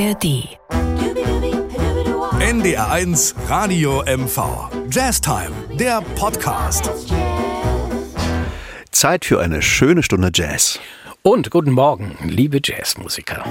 ARD. NDR1 Radio MV. Jazztime, der Podcast. Zeit für eine schöne Stunde Jazz. Und guten Morgen, liebe Jazzmusiker.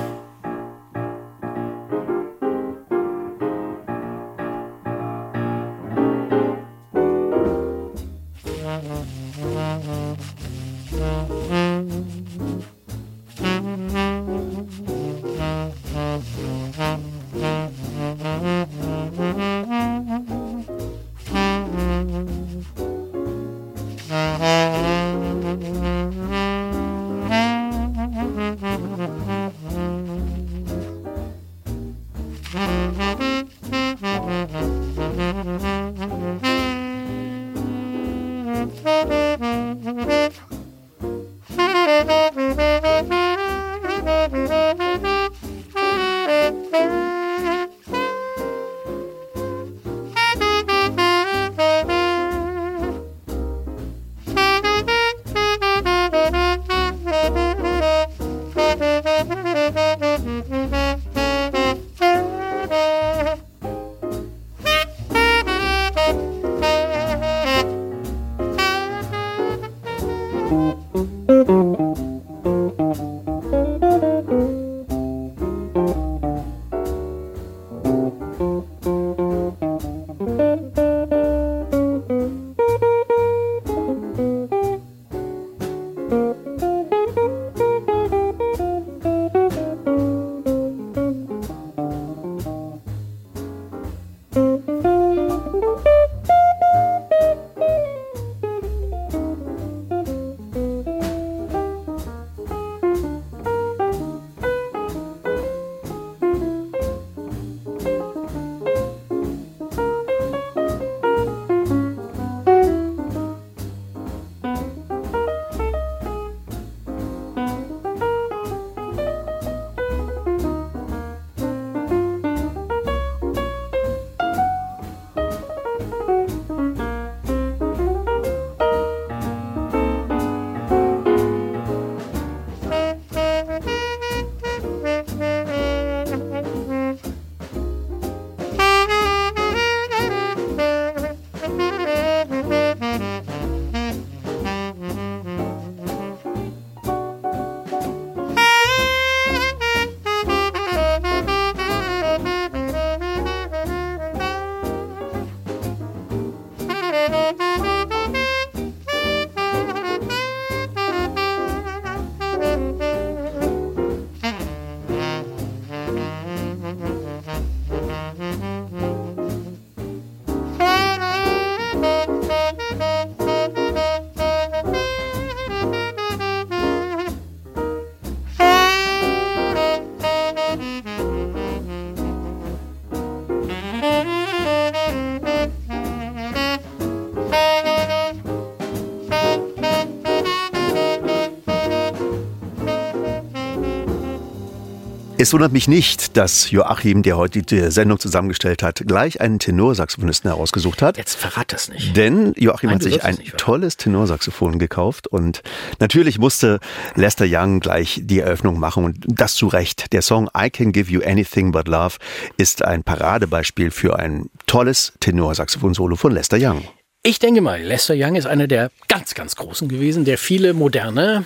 Es wundert mich nicht, dass Joachim, der heute die Sendung zusammengestellt hat, gleich einen Tenorsaxophonisten herausgesucht hat. Jetzt verrat das nicht. Denn Joachim Nein, hat sich ein tolles Tenorsaxophon gekauft und natürlich musste Lester Young gleich die Eröffnung machen und das zu Recht. Der Song I Can Give You Anything But Love ist ein Paradebeispiel für ein tolles Tenorsaxophon-Solo von Lester Young. Ich denke mal, Lester Young ist einer der ganz, ganz Großen gewesen, der viele moderne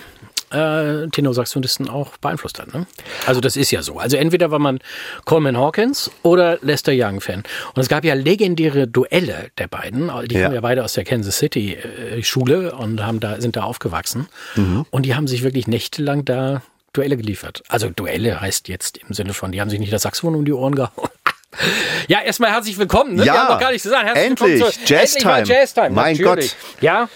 äh, Tenorsaxophonisten auch beeinflusst hat. Ne? Also das ist ja so. Also entweder war man Coleman Hawkins oder Lester Young-Fan. Und es gab ja legendäre Duelle der beiden. Die Ja. kommen ja beide aus der Kansas City äh, Schule und haben da, sind da aufgewachsen. Mhm. Und die haben sich wirklich nächtelang da Duelle geliefert. Also Duelle heißt jetzt im Sinne von, die haben sich nicht das Saxophon um die Ohren gehauen. Ja, erstmal herzlich willkommen. Ne? Ja, Wir haben noch gar nichts gesagt. Herzlich endlich. Jazztime. Jazztime. Mein natürlich. Gott. Ja,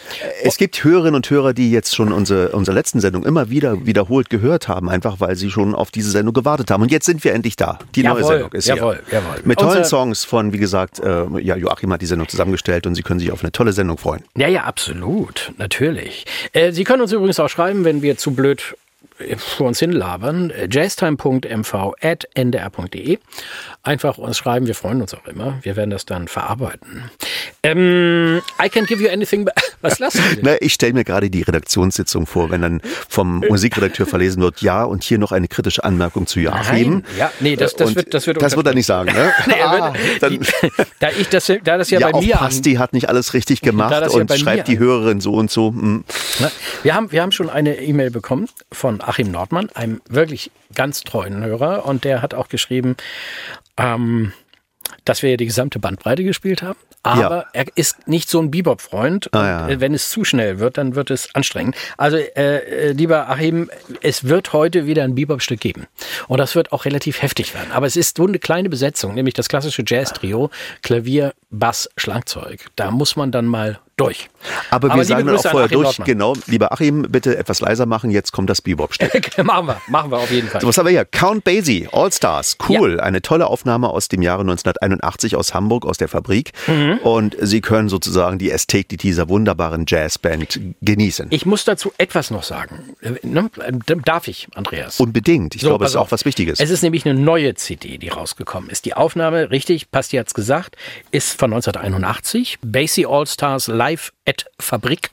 Es gibt Hörerinnen und Hörer, die jetzt schon unsere, unsere letzten Sendung immer wieder wiederholt gehört haben, einfach weil sie schon auf diese Sendung gewartet haben. Und jetzt sind wir endlich da. Die neue Jawohl, Sendung ist jawohl, hier. jawohl. Mit tollen Unser- Songs von, wie gesagt, äh, ja, Joachim hat die Sendung zusammengestellt und Sie können sich auf eine tolle Sendung freuen. Ja, ja, absolut, natürlich. Äh, Sie können uns übrigens auch schreiben, wenn wir zu blöd vor uns hinlabern. Äh, jazztime.mv.ndr.de. Einfach uns schreiben, wir freuen uns auch immer. Wir werden das dann verarbeiten. Ähm, I can give you anything but, Was lassen Sie? Na, ich stelle mir gerade die Redaktionssitzung vor, wenn dann vom Musikredakteur verlesen wird, ja, und hier noch eine kritische Anmerkung zu Joachim. Nein, ja, nee, das, das wird, das wird, das wird er nicht sagen, ne? Nee, Ah, die, da ich das, da das ja, ja, bei auch mir Pasti hat nicht alles richtig gemacht ja und mir schreibt die Hörerin so und so. hm. Ne? Wir haben, wir haben schon eine E-Mail bekommen von Achim Nordmann, einem wirklich ganz treuen Hörer. Und der hat auch geschrieben, ähm, dass wir ja die gesamte Bandbreite gespielt haben. Aber Ja. er ist nicht so ein Bebop-Freund. Ah, ja. äh, Wenn es zu schnell wird, dann wird es anstrengend. Also, äh, äh, lieber Achim, es wird heute wieder ein Bebop-Stück geben. Und das wird auch relativ heftig werden. Aber es ist nur eine kleine Besetzung, nämlich das klassische Jazz-Trio, Klavier, Bass, Schlagzeug. Da muss man dann mal durch. Aber wir sagen dann auch vorher durch, Nordmann. genau, lieber Achim, bitte etwas leiser machen, jetzt kommt das Bebop-Stück. machen wir, machen wir auf jeden Fall. So, was haben wir hier? Count Basie, All Stars, cool. Eine tolle Aufnahme aus dem Jahre 1981 aus Hamburg, aus der Fabrik. Mhm. Und Sie können sozusagen die Ästhetik dieser wunderbaren Jazzband genießen. Ich muss dazu etwas noch sagen. Äh, Ne? Darf ich, Andreas? Unbedingt. Ich So, glaube, es ist auch was Wichtiges. Es ist nämlich eine neue CD, die rausgekommen ist. Die Aufnahme, richtig, Pasti hat's gesagt, ist von 1981. Basie All Stars Live at Fabrik,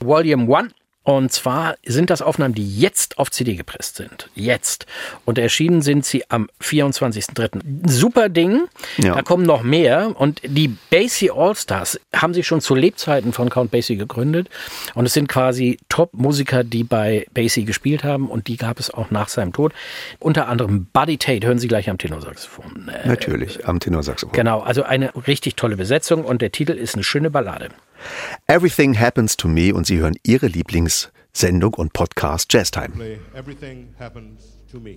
Volume 1. Und zwar sind das Aufnahmen, die jetzt auf CD gepresst sind. Jetzt. Und erschienen sind sie am 24.03. Super Ding. Ja. Da kommen noch mehr. Und die Basie All-Stars haben sich schon zu Lebzeiten von Count Basie gegründet. Und es sind quasi Top-Musiker, die bei Basie gespielt haben. Und die gab es auch nach seinem Tod. Unter anderem Buddy Tate, hören Sie gleich am Tenorsaxophon. Natürlich, am Tenorsaxophon. Genau, also eine richtig tolle Besetzung. Und der Titel ist eine schöne Ballade. Everything Happens to Me und Sie hören Ihre Lieblingssendung und Podcast Jazz Time. play Everything Happens to Me.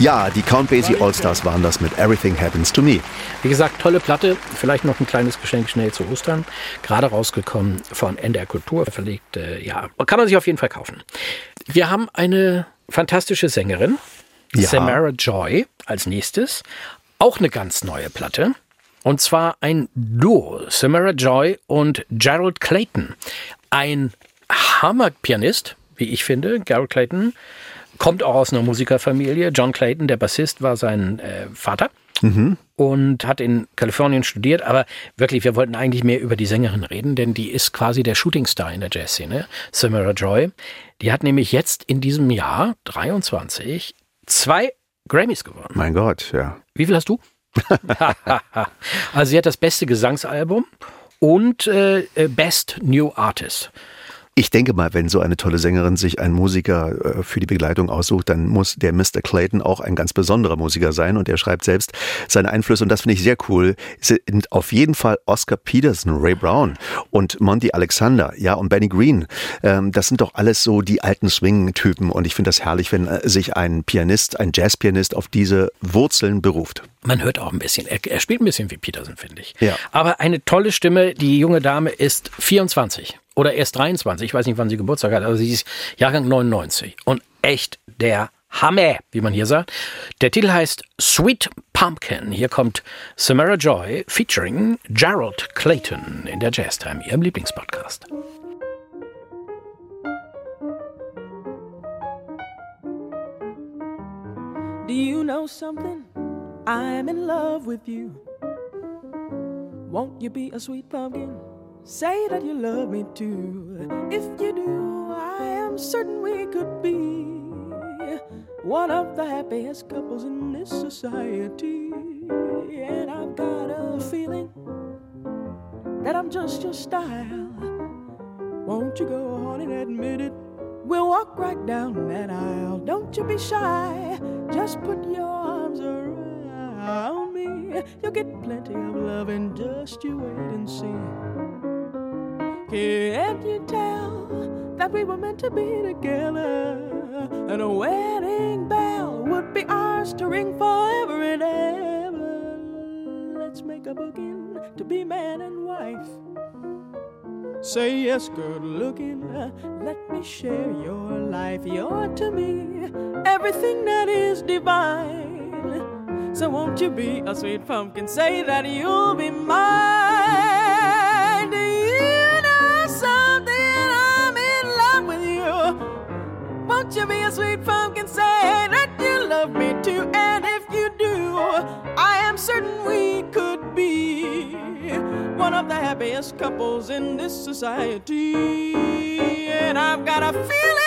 Ja, die Count Basie All-Stars waren das mit Everything Happens to Me. Wie gesagt, tolle Platte. Vielleicht noch ein kleines Geschenk schnell zu Ostern. Gerade rausgekommen von NDR Kultur verlegt. Äh, ja, kann man sich auf jeden Fall kaufen. Wir haben eine fantastische Sängerin, Ja. Samara Joy, als nächstes. Auch eine ganz neue Platte. Und zwar ein Duo, Samara Joy und Gerald Clayton. Ein Hammerpianist, wie ich finde. Gerald Clayton kommt auch aus einer Musikerfamilie. John Clayton, der Bassist, war sein äh, Vater und hat in Kalifornien studiert. Aber wirklich, wir wollten eigentlich mehr über die Sängerin reden, denn die ist quasi der Shootingstar in der Jazzszene, Samara Joy. Die hat nämlich jetzt in diesem Jahr 23 zwei Grammys gewonnen. Mein Gott, ja. Wie viel hast du? also sie hat das beste Gesangsalbum und äh, äh, Best New Artist. Ich denke mal, wenn so eine tolle Sängerin sich einen Musiker äh, für die Begleitung aussucht, dann muss der Mr. Clayton auch ein ganz besonderer Musiker sein und er schreibt selbst seine Einflüsse und das finde ich sehr cool. Sind auf jeden Fall Oscar Peterson, Ray Brown und Monty Alexander, ja und Benny Green. Ähm, das sind doch alles so die alten Swing-Typen und ich finde das herrlich, wenn äh, sich ein Pianist, ein Jazzpianist auf diese Wurzeln beruft. Man hört auch ein bisschen. Er, er spielt ein bisschen wie Peterson, finde ich. Ja. Aber eine tolle Stimme. Die junge Dame ist 24 oder erst 23. Ich weiß nicht, wann sie Geburtstag hat, aber sie ist Jahrgang 99. Und echt der Hammer, wie man hier sagt. Der Titel heißt Sweet Pumpkin. Hier kommt Samara Joy featuring Gerald Clayton in der Jazztime, ihrem Lieblingspodcast. Do you know something? I'm in love with you. Won't you be a sweet pumpkin? Say that you love me too. If you do, I am certain we could be one of the happiest couples in this society. And I've got a feeling that I'm just your style. Won't you go on and admit it? We'll walk right down that aisle. Don't you be shy. Just put your arms around me. You'll get plenty of love and just you wait and see. Can't you tell that we were meant to be together? And a wedding bell would be ours to ring forever and ever. Let's make a booking to be man and wife. Say yes, good looking. Let me share your life. You're to me everything that is divine. So won't you be a sweet pumpkin? Say that you'll be mine. Won't you be a sweet pumpkin? Say that you love me too. And if you do, I am certain we could be one of the happiest couples in this society. And I've got a feeling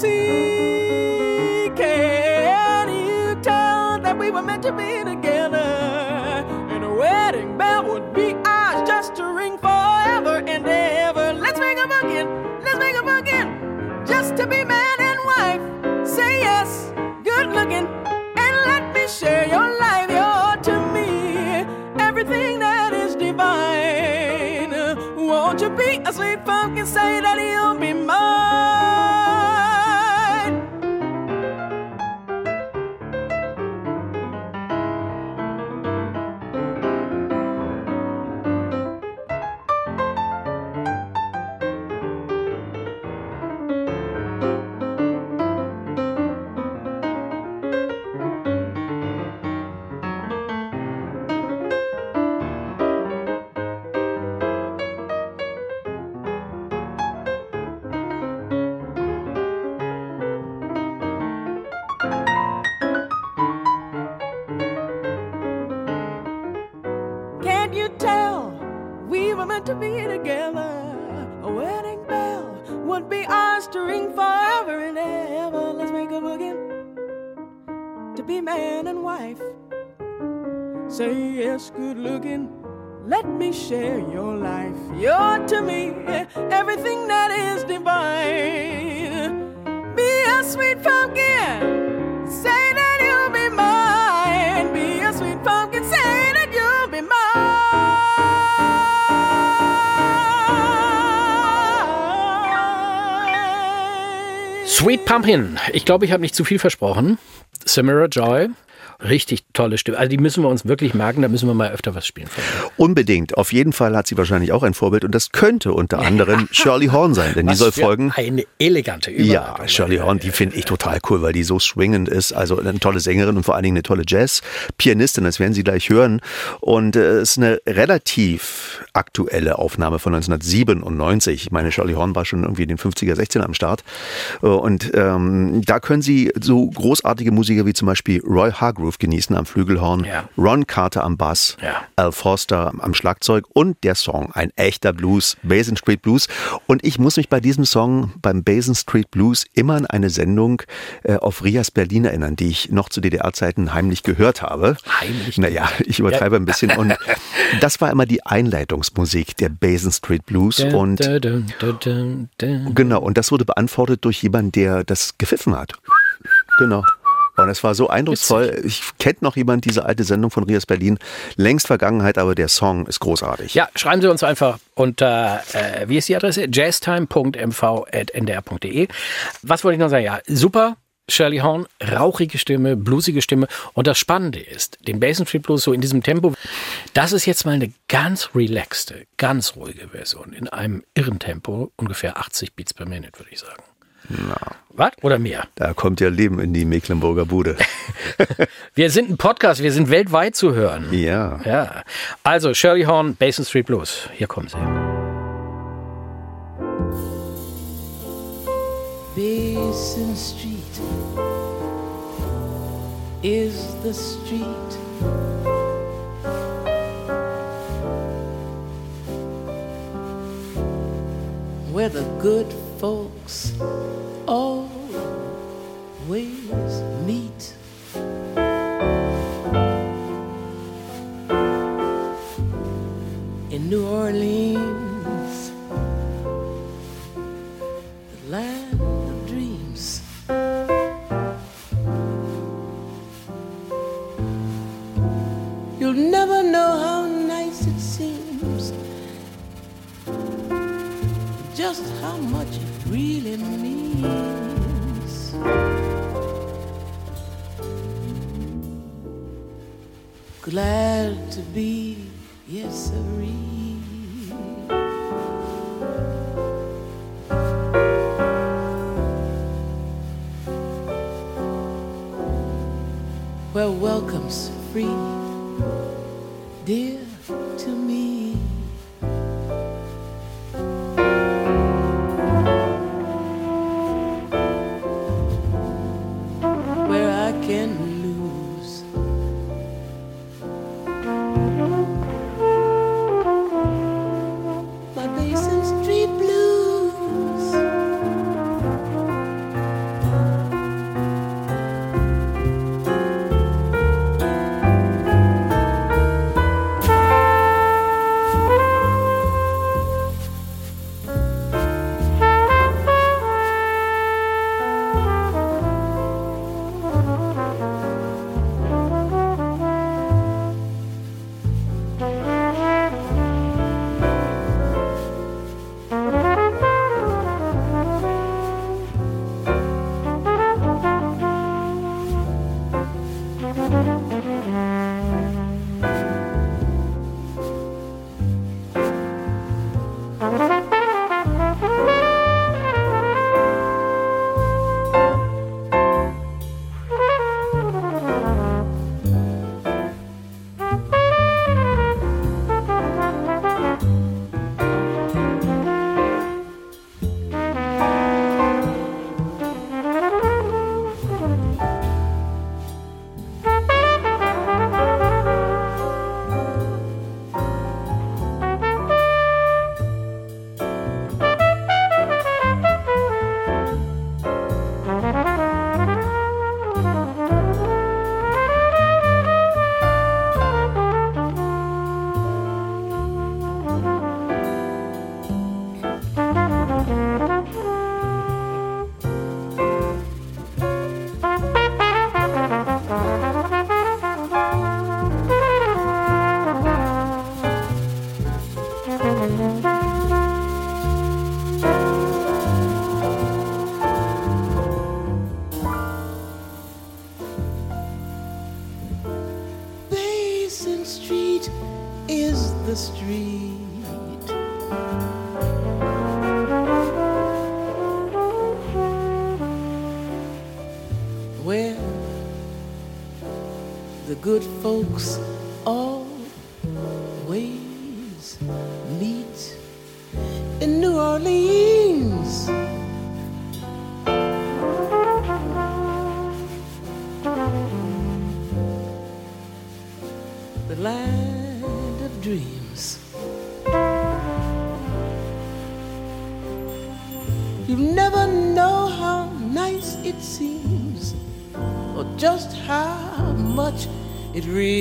see. Can you tell that we were meant to be together? And a wedding bell would be ours just to ring forever and ever. Let's make a booking, let's make a booking, just to be man and wife. Say yes, good looking, and let me share your life. You're to me everything that is divine. Won't you be a sweet pumpkin? Say that be ours to ring forever and ever. Let's make a boogie to be man and wife. Say yes, good looking. Let me share your life. You're to me everything that is divine. Be a sweet pumpkin. Sweet Pumpkin. Ich glaube, ich habe nicht zu viel versprochen. Samira Joy. Richtig tolle Stimme. Also die müssen wir uns wirklich merken, da müssen wir mal öfter was spielen. Unbedingt. Auf jeden Fall hat sie wahrscheinlich auch ein Vorbild und das könnte unter anderem Shirley Horn sein, denn die Was soll für folgen. Eine elegante Ja, Überleitung. Shirley Horn, die finde ich total cool, weil die so swingend ist. Also eine tolle Sängerin und vor allen Dingen eine tolle Jazz-Pianistin, das werden Sie gleich hören. Und äh, es ist eine relativ aktuelle Aufnahme von 1997. Ich meine, Shirley Horn war schon irgendwie in den 50er, 60er am Start. Äh, Und ähm, da können Sie so großartige Musiker wie zum Beispiel Roy Hargrove genießen am Flügelhorn, Ja. Ron Carter am Bass, Ja. Al Forster am Schlagzeug und der Song, ein echter Blues, Basin Street Blues. Und ich muss mich bei diesem Song, beim Basin Street Blues, immer an eine Sendung äh, auf Rias Berlin erinnern, die ich noch zu DDR-Zeiten heimlich gehört habe. Heimlich Naja, ich übertreibe ein bisschen. Und das war immer die Einleitungsmusik der Basin Street Blues. Dun, Und dun, dun. Genau, und das wurde beantwortet durch jemanden, der das gepfiffen hat. Genau. Und es war so eindrucksvoll. Ich kennt noch jemand diese alte Sendung von Rias Berlin. Längst Vergangenheit, aber der Song ist großartig. Ja, schreiben Sie uns einfach unter, äh, wie ist die Adresse? jazztime.mv.ndr.de. Was wollte ich noch sagen? Ja, super. Shirley Horn, rauchige Stimme, bluesige Stimme. Und das Spannende ist, den Basin Street Blues so in diesem Tempo, das ist jetzt mal eine ganz relaxte, ganz ruhige Version in einem irren Tempo, ungefähr 80 Beats per Minute, würde ich sagen. Was? Oder mehr? Da kommt ja Leben in die Mecklenburger Bude. Wir sind ein Podcast, wir sind weltweit zu hören. Ja. Ja. Also, Shirley Horn, Basin Street Blues. Hier kommen sie. Basin Street is the street where the good folks always meet. In New Orleans, the land of dreams. You'll never know how nice it seems, just how much really means. Glad to be, yes, sirree. where welcome's free, dear to me.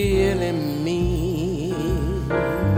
really me.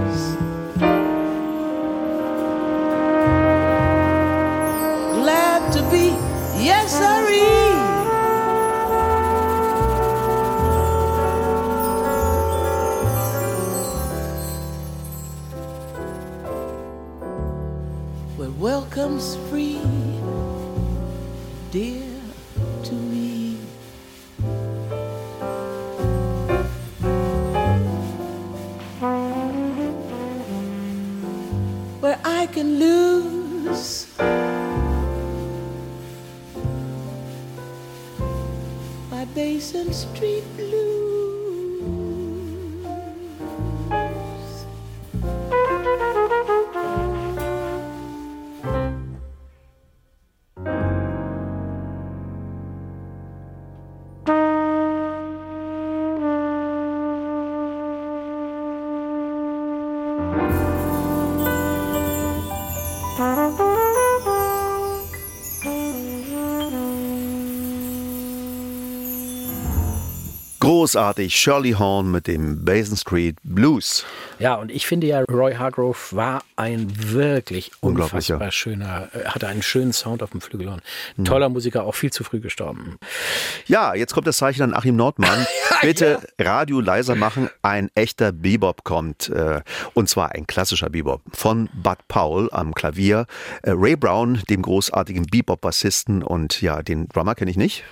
Großartig, Shirley Horn mit dem Basin Street Blues. Ja, und ich finde ja, Roy Hargrove war ein wirklich unfassbar ja. schöner, äh, hatte einen schönen Sound auf dem Flügelhorn. Toller Musiker, auch viel zu früh gestorben. Ja, jetzt kommt das Zeichen an Achim Nordmann. Bitte Radio leiser machen. Ein echter Bebop kommt. äh, Und zwar ein klassischer Bebop. Von Bud Powell am Klavier. äh, Ray Brown, dem großartigen Bebop-Bassisten. Und ja, den Drummer kenne ich nicht.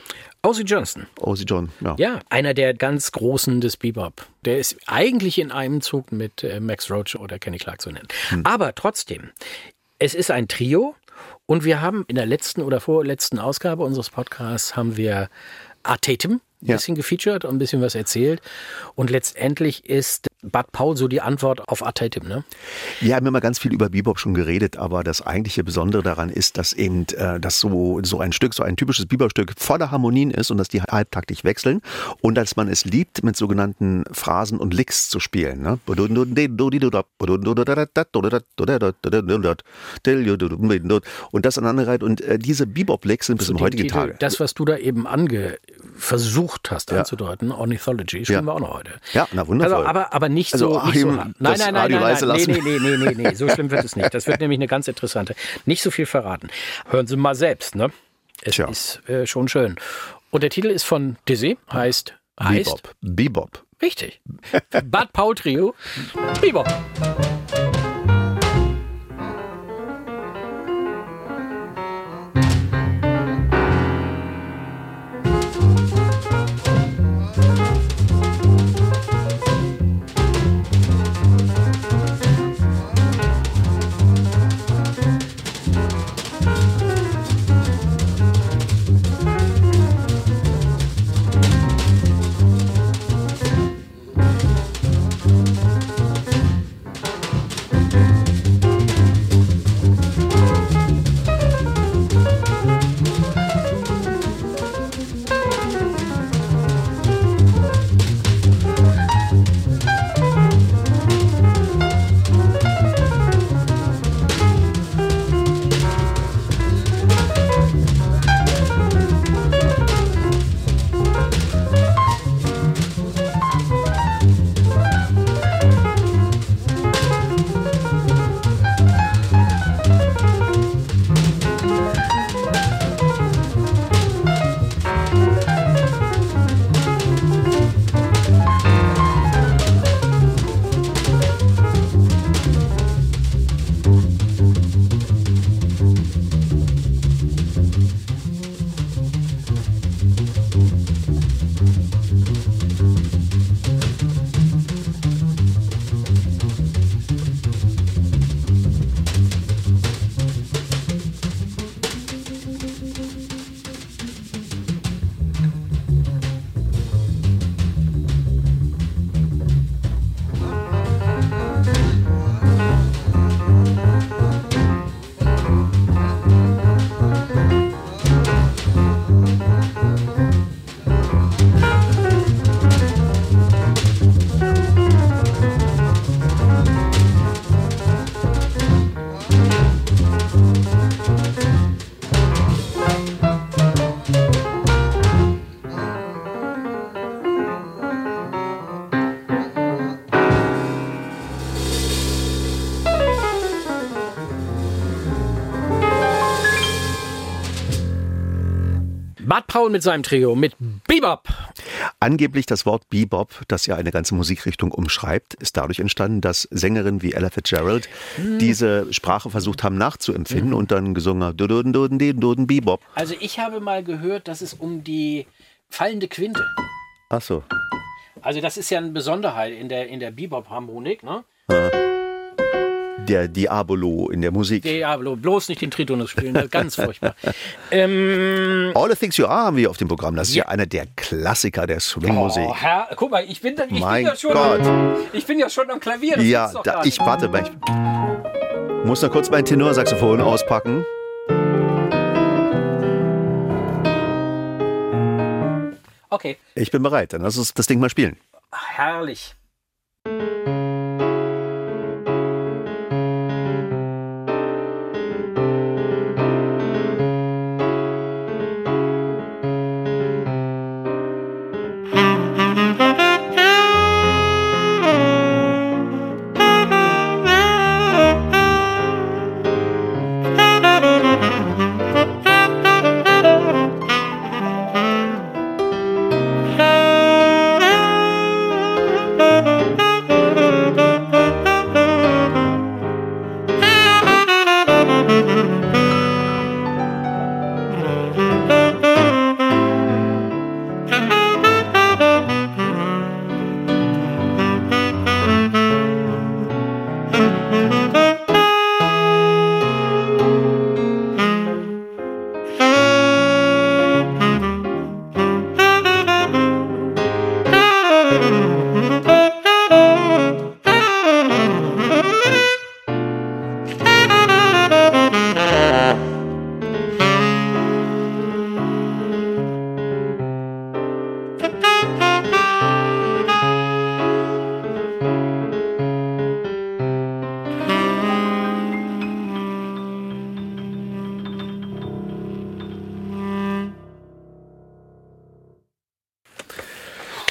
Ozzy Johnson. Ozzy John. Ja. Ja, einer der ganz Großen des Bebop. Der ist eigentlich in einem Zug mit äh, Max Roach oder Kenny Clark zu nennen. Aber trotzdem, es ist ein Trio und wir haben in der letzten oder vorletzten Ausgabe unseres Podcasts haben wir Art Tatum ein Ja. bisschen gefeatured und ein bisschen was erzählt. Und letztendlich ist Bud Paul so die Antwort auf Art Tatum, ne? Wir haben immer ganz viel über Bebop schon geredet, aber das eigentliche Besondere daran ist, dass eben äh, das so, so ein Stück, so ein typisches Bebop-Stück voller Harmonien ist und dass die halbtaktig wechseln und dass man es liebt, mit sogenannten Phrasen und Licks zu spielen. Ne? Und das aneinanderreiht und äh, diese Bebop-Licks sind bis Zu zum heutigen Tage. Das, was du da eben ange versucht hast anzudeuten, Ornithology, spielen Ja. wir auch noch heute. Ja, na, wundervoll. Also, aber, aber nicht Also, so. Nicht so Achim, hart. das nein, nein, nein, nein, leise nein. Nee, nee, nee, nee, so schlimm wird es nicht. Das wird nämlich eine ganz interessante. Nicht so viel verraten. Hören Sie mal selbst, ne? Es Tja. ist äh, schon schön. Und der Titel ist von Dizzy, heißt, heißt Bebop. Bebop. Richtig. Bud Paul Trio. Bebop. Powell mit seinem Trio, mit Bebop. Angeblich das Wort Bebop, das ja eine ganze Musikrichtung umschreibt, ist dadurch entstanden, dass Sängerinnen wie Ella Fitzgerald diese Sprache versucht haben nachzuempfinden und dann gesungen haben, Bebop. Also ich habe mal gehört, dass es um die fallende Quinte. Ach so. Also das ist ja eine Besonderheit in der, in der Bebop-Harmonik, ne? Der Diabolo in der Musik. Diablo, bloß nicht den Tritonus spielen, ganz furchtbar. Ähm, All the Things You Are haben wir auf dem Programm. Das ist ja, Ja. einer der Klassiker der Swing-Musik. oh, Herr, guck mal, ich bin, da, ich bin Mein ja schon, Gott. ich bin ja schon am Klavier. Das ja, da, ich warte, mal, ich muss noch kurz mein Tenorsaxophon auspacken. Okay, Ich bin bereit, dann lass uns das Ding mal spielen. herrlich.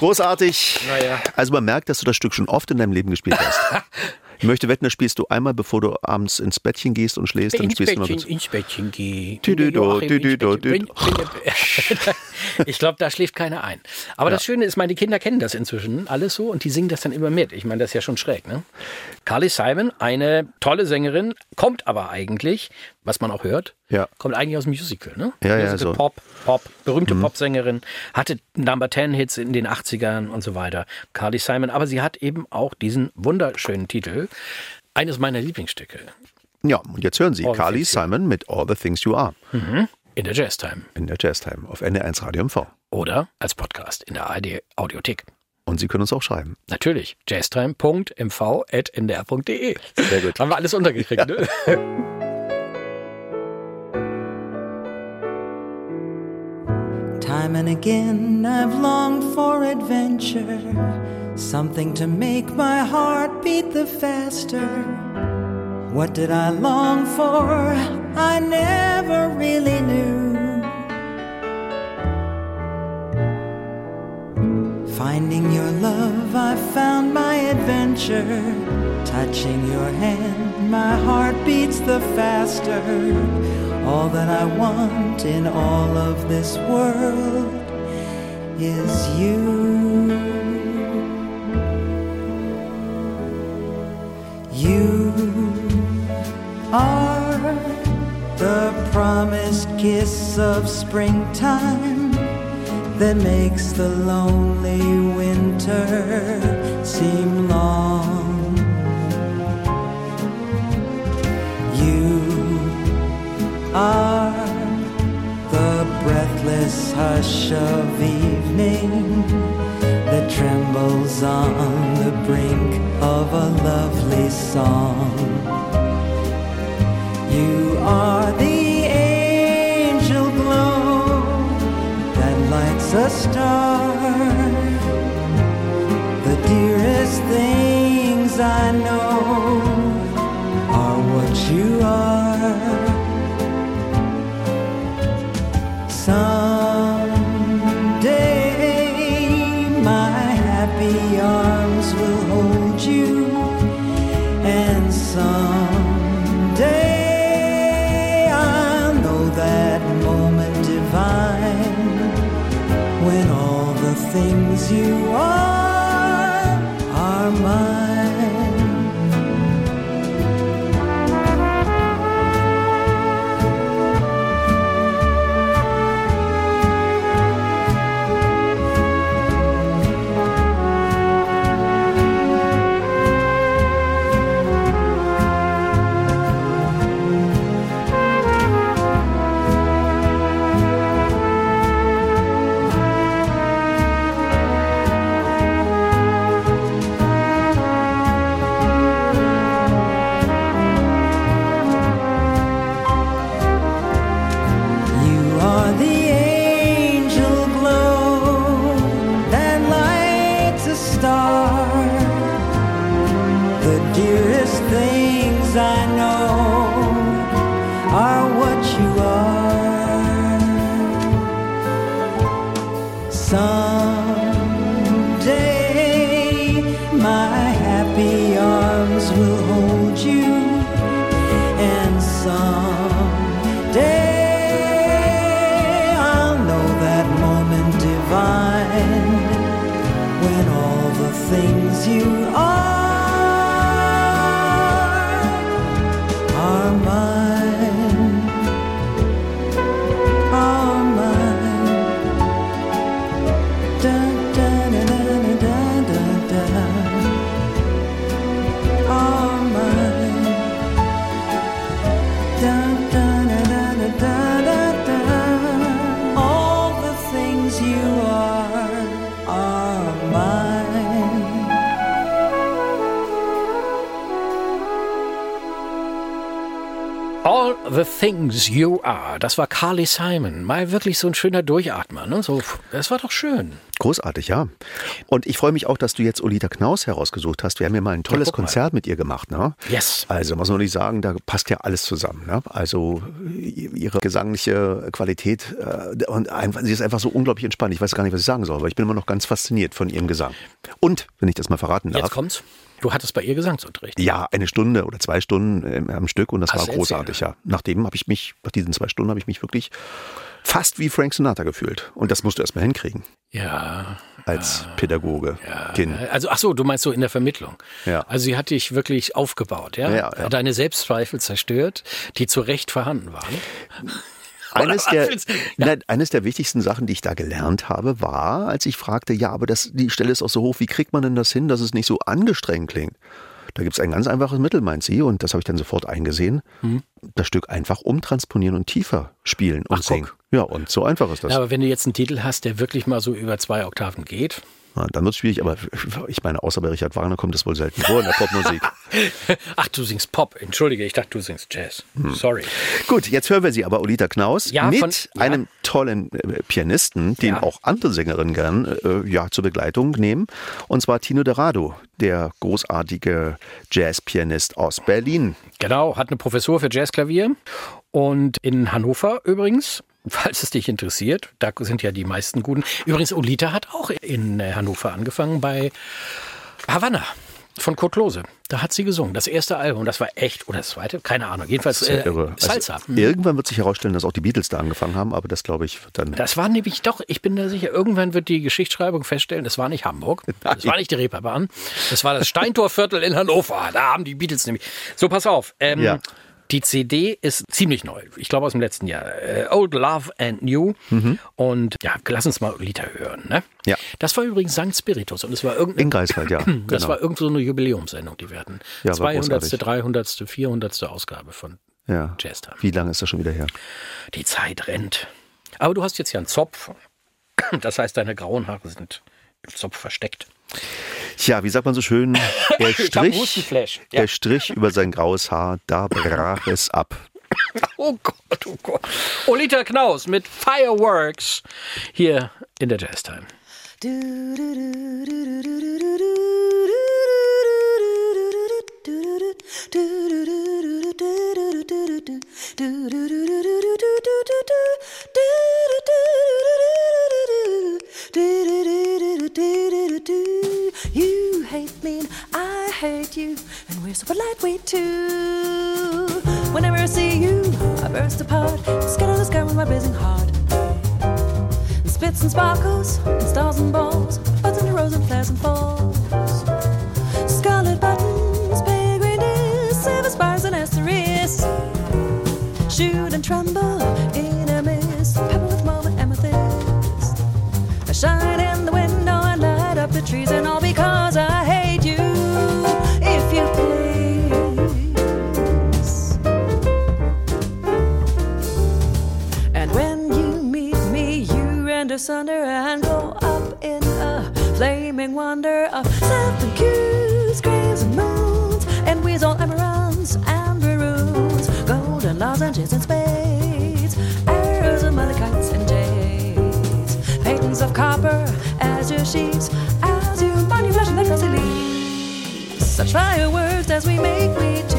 Großartig. Naja. Also man merkt, dass du das Stück schon oft in deinem Leben gespielt hast. Ich möchte wetten, das spielst du einmal, bevor du abends ins Bettchen gehst und schläfst. Dann Ins spielst du noch Bettchen, kurz. ins Bettchen geh. Tüdüdo, Joachim, ins tüdüdo, Bettchen. Wenn- wenn- Ich glaube, da schläft keiner ein. Aber das Schöne ist, meine Kinder kennen das inzwischen alles so und die singen das dann immer mit. Ich meine, das ist ja schon schräg, ne? Carly Simon, eine tolle Sängerin, kommt aber eigentlich, was man auch hört, Ja. kommt eigentlich aus dem Musical, ne? Ja, ja, Musical so. Mhm. Pop, Pop, berühmte Popsängerin, hatte Number 10 Hits in den 80ern und so weiter. Carly Simon, aber sie hat eben auch diesen wunderschönen Titel, eines meiner Lieblingsstücke Ja, und jetzt hören Sie All Carly Simon mit All the Things You Are in der Jazztime in der Jazztime auf NR1 Radio MV. oder als Podcast in der ARD Audiothek. Und Sie können uns auch schreiben. Natürlich, jazztime.mv.ndr.de. Sehr gut. Haben wir alles untergekriegt, ne? Time and again I've longed for adventure, something to make my heart beat the faster. What did I long for? I never really knew. Finding your love, I found my adventure. Touching your hand, my heart beats the faster. All that I want in all of this world is you. You are the promised kiss of springtime that makes the lonely winter seem long. You are the breathless hush of evening that trembles on the brink of a lovely song. You are the angel glow that lights a star. The dearest things I know will things you are. Das war Carly Simon. Mal wirklich so ein schöner Durchatmer. Ne? So, das war doch schön. Großartig, ja. Und ich freue mich auch, dass du jetzt Olita Knaus herausgesucht hast. Wir haben ja mal ein tolles mal. Konzert mit ihr gemacht. Ne? Yes. Also muss man nicht sagen, da passt ja alles zusammen. Ne? Also ihre gesangliche Qualität äh, und einfach, sie ist einfach so unglaublich entspannt. Ich weiß gar nicht, was ich sagen soll, aber ich bin immer noch ganz fasziniert von ihrem Gesang. Und, wenn ich das mal verraten darf, Jetzt kommt's. Du hattest bei ihr Gesangsunterricht. ja, eine Stunde oder zwei Stunden ähm, am Stück und das Hast war großartig, ja. Nachdem habe ich mich, nach diesen zwei Stunden habe ich mich wirklich fast wie Frank Sinatra gefühlt. Und das musst du erstmal hinkriegen Ja. als Pädagoge. Kind. Also, ach so, du meinst so in der Vermittlung. Ja. Also sie hat dich wirklich aufgebaut, ja? Ja, ja. Deine Selbstzweifel zerstört, die zu Recht vorhanden waren. Eines der, Ja. nein, eines der wichtigsten Sachen, die ich da gelernt habe, war, als ich fragte, ja, aber das, die Stelle ist auch so hoch, wie kriegt man denn das hin, dass es nicht so angestrengt klingt? Da gibt es ein ganz einfaches Mittel, meint sie, und das habe ich dann sofort eingesehen. Das Stück einfach umtransponieren und tiefer spielen und Mhm. Ach, guck. singen. Ja, und so einfach ist das. Ja, aber wenn du jetzt einen Titel hast, der wirklich mal so über zwei Oktaven geht, dann wird es schwierig, aber ich meine, außer bei Richard Wagner kommt das wohl selten vor in der Popmusik. Ach, du singst Pop. Entschuldige, ich dachte, du singst Jazz. Hm. Sorry. Gut, jetzt hören wir sie aber, Olita Knaus, Ja, mit von- ja. einem tollen äh, Pianisten, den Ja. auch andere Sängerinnen gern äh, ja, zur Begleitung nehmen. Und zwar Tino Dorado, der großartige Jazzpianist aus Berlin. Genau, hat eine Professur für Jazzklavier. Und in Hannover übrigens, falls es dich interessiert, da sind ja die meisten guten. Übrigens, Olita hat auch in Hannover angefangen bei Havanna von Kurt Klose. Da hat sie gesungen. Das erste Album, das war echt, oder das zweite, keine Ahnung. Jedenfalls äh. Also, Salsa. Mhm. irgendwann wird sich herausstellen, dass auch die Beatles da angefangen haben, aber das glaube ich wird dann. Das war nämlich doch, ich bin da sicher, irgendwann wird die Geschichtsschreibung feststellen, das war nicht Hamburg, das war nicht die Reeperbahn, das war das Steintorviertel in Hannover. Da haben die Beatles nämlich. So, pass auf. Ähm, Ja. Die CD ist ziemlich neu. Ich glaube aus dem letzten Jahr. Äh, Old Love and New. Und ja, lass uns mal Lieder hören. Ne? Ja. Das war übrigens St. Spiritus und es war irgendeine In Greifswald, ja. das genau. war irgend so eine Jubiläumssendung, die wir hatten. Ja, war 200., großartig. 300., 400. Ausgabe von ja. Jazz Time. Wie lange ist das schon wieder her? Die Zeit rennt. Aber du hast jetzt ja einen Zopf. Das heißt, deine grauen Haare sind im Zopf versteckt. Tja, wie sagt man so schön? Er strich. Ja. er strich über sein graues Haar, da brach es ab. Oh Gott, oh Gott. Olita Knaus mit Fireworks hier in der Jazz Time. You hate me and I hate you, and we're so polite we two. Whenever I see you, I burst apart, scatter the sky with my blazing heart. And spits and sparkles, and stars and balls, buds and arrows and pleasant falls. Scarlet buttons, pale green greenness, silver spires and asterisks. Shoot and tremble asunder and go up in a flaming wonder of seven cues, graves and moons, and weasel emeralds and maroons, golden lozenges and spades, arrows and malachites and jades, patents of copper, azure sheets, as you money flash and glossy leaves. Such fireworks as we make we two,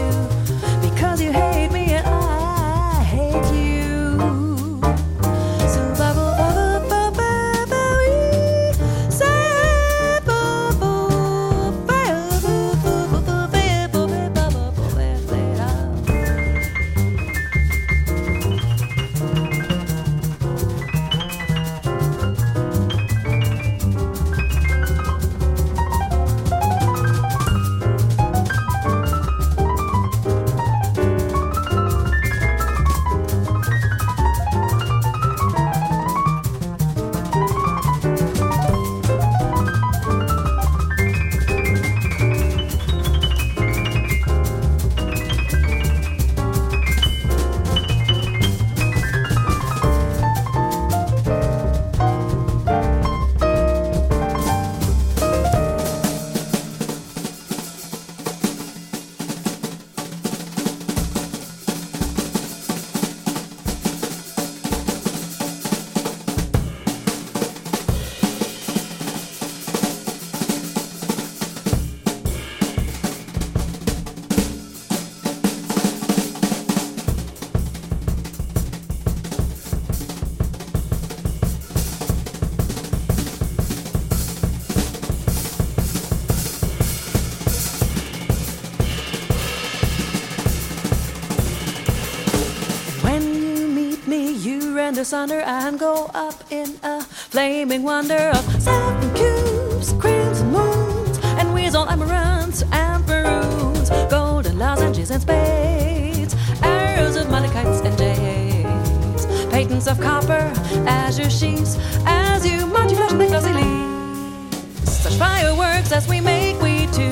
you asunder and go up in a flaming wonder of seven cubes, creams and moons, and weasel amaranths and maroons, golden lozenges and spades, arrows of malachites and jades, patents of copper, azure sheets, as you march, you the glossy leaves. Such fireworks as we make, we do,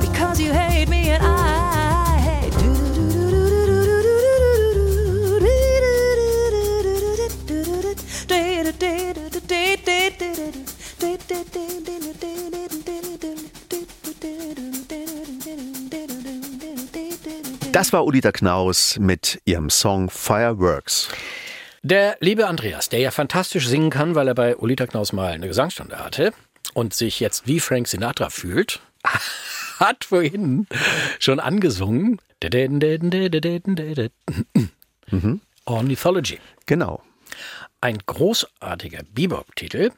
because you hate me and I Das war Udita Knaus mit ihrem Song Fireworks. Der liebe Andreas, der ja fantastisch singen kann, weil er bei Olita Knaus mal eine Gesangsstunde hatte und sich jetzt wie Frank Sinatra fühlt, hat vorhin schon angesungen. Ornithology. Genau. Ein großartiger Bebop-Titel.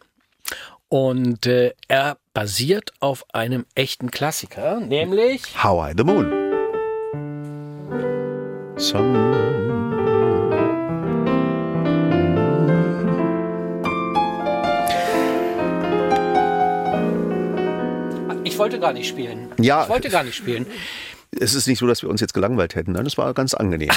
Und äh, er basiert auf einem echten Klassiker, nämlich How I the Moon. Some Ich wollte gar nicht spielen. Ja. Ich wollte gar nicht spielen. Es ist nicht so, dass wir uns jetzt gelangweilt hätten. Nein, das war ganz angenehm.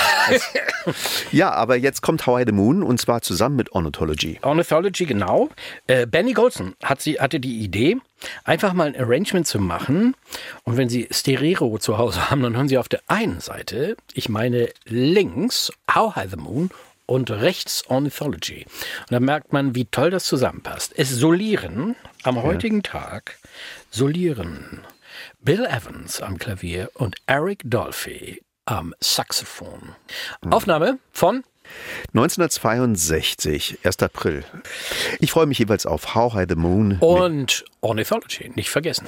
ja, aber jetzt kommt How I the Moon und zwar zusammen mit Ornithology. Ornithology, genau. Äh, Benny Golson hat sie, hatte die Idee, einfach mal ein Arrangement zu machen. Und wenn Sie Stereo zu Hause haben, dann hören Sie auf der einen Seite, ich meine links, How High the Moon und rechts Ornithology. Und da merkt man, wie toll das zusammenpasst. Es solieren am heutigen Tag, solieren Bill Evans am Klavier und Eric Dolphy am Saxophon. Aufnahme von 1962, 1. April. Ich freue mich jeweils auf How High the Moon. und Ornithology, nicht vergessen.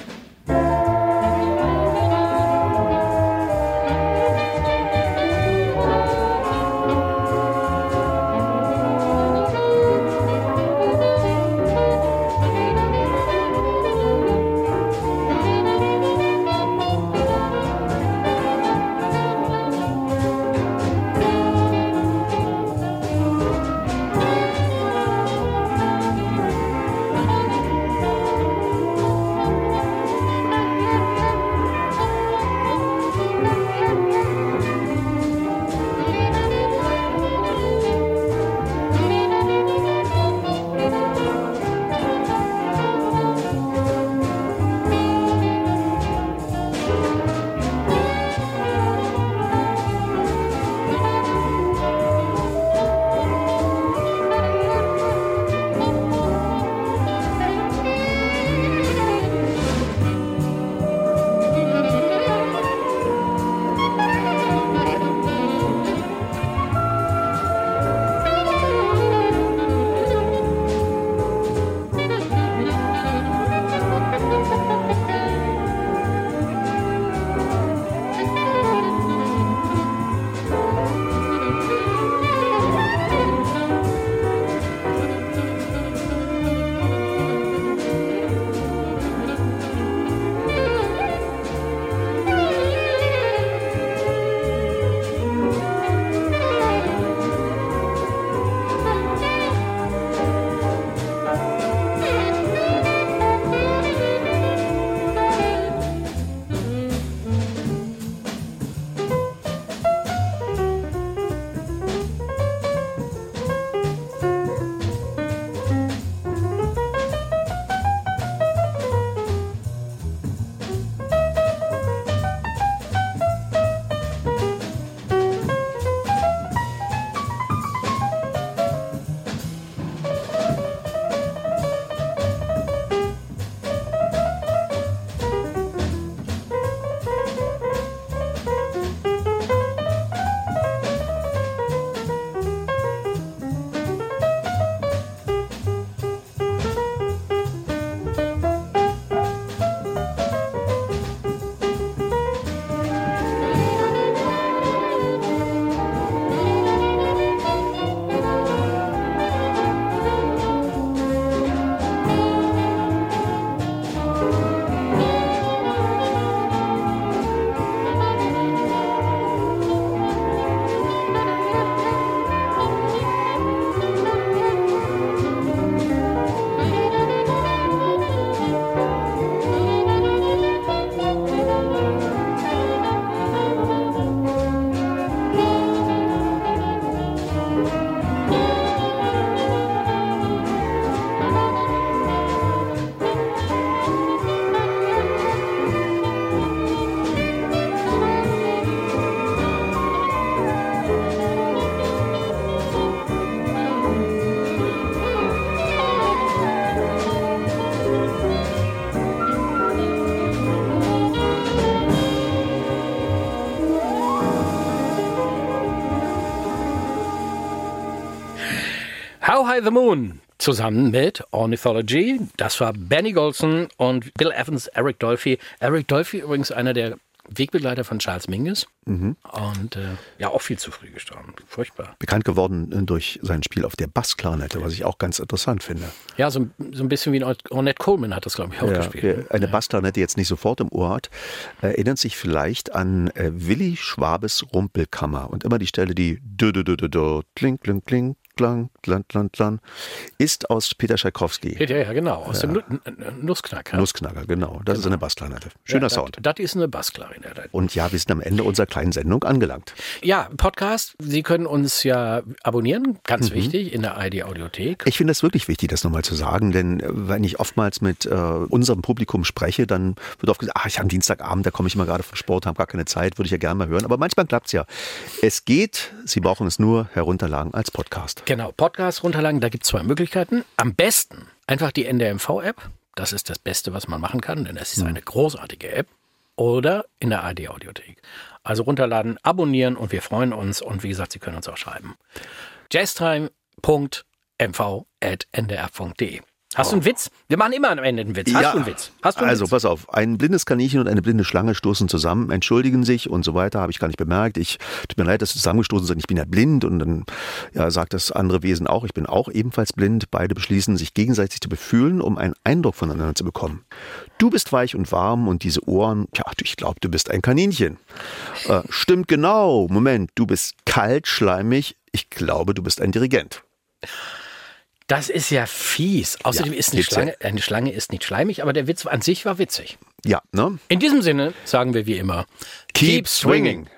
High the Moon zusammen mit Ornithology. Das war Benny Golson und Bill Evans, Eric Dolphy. Eric Dolphy übrigens einer der Wegbegleiter von Charles Mingus und äh, ja auch viel zu früh gestorben. Furchtbar. Bekannt geworden äh, durch sein Spiel auf der Bassklarinette, was ich auch ganz interessant finde. Ja, so, so ein bisschen wie Ornette Coleman hat das, glaube ich, auch Ja, gespielt. wer eine Bassklarinette jetzt nicht sofort im Ohr hat, erinnert sich vielleicht an äh, Willi Schwabes Rumpelkammer. Und immer die Stelle, die dö, dö, dö, dö, dö, kling, kling, kling, klang, klang, klang, klang, ist aus Peter Tschaikowski. Ja, ja, genau. Aus dem N- N- Nussknacker. Nussknacker, genau. Das ist eine Bassklarinette. Schöner ja, Sound. Das, das ist eine Bassklarinette. Und ja, wir sind am Ende unserer kleinen Sendung angelangt. Ja, Podcast. Sie können uns ja abonnieren, ganz wichtig, in der ID Audiothek. Ich finde es wirklich wichtig, das nochmal zu sagen, denn äh, wenn ich oftmals mit äh, unserem Publikum spreche, dann wird oft gesagt, ach, ich habe Dienstagabend, da komme ich mal gerade vom Sport, habe gar keine Zeit, würde ich ja gerne mal hören. Aber manchmal klappt's ja. Es geht, Sie brauchen es nur herunterladen als Podcast. Genau, Podcast runterladen, da gibt es zwei Möglichkeiten. Am besten einfach die NDMV-App. Das ist das Beste, was man machen kann, denn es ist eine großartige App. Oder in der AD-Audiothek. Also runterladen, abonnieren und wir freuen uns. Und wie gesagt, Sie können uns auch schreiben. jazztime.mv.ndr.de Hast du einen Witz? Wir machen immer am Ende einen Witz. Hast du einen Witz? Hast du einen also Witz? pass auf, ein blindes Kaninchen und eine blinde Schlange stoßen zusammen, entschuldigen sich und so weiter, habe ich gar nicht bemerkt. Ich tut mir leid, dass sie zusammengestoßen sind, ich bin ja blind und dann ja, sagt das andere Wesen auch, ich bin auch ebenfalls blind. Beide beschließen, sich gegenseitig zu befühlen, um einen Eindruck voneinander zu bekommen. Du bist weich und warm und diese Ohren, ja, ich glaube, du bist ein Kaninchen. Äh, stimmt genau. Moment, du bist kalt, schleimig. Ich glaube, du bist ein Dirigent. Das ist ja fies. Außerdem Ja, ist eine. Schlange, eine Schlange ist nicht schleimig, aber der Witz an sich war witzig. Ja, ne? In diesem Sinne sagen wir wie immer: Keep swinging.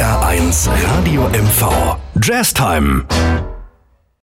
NDR1 Radio MV. Jazz Time.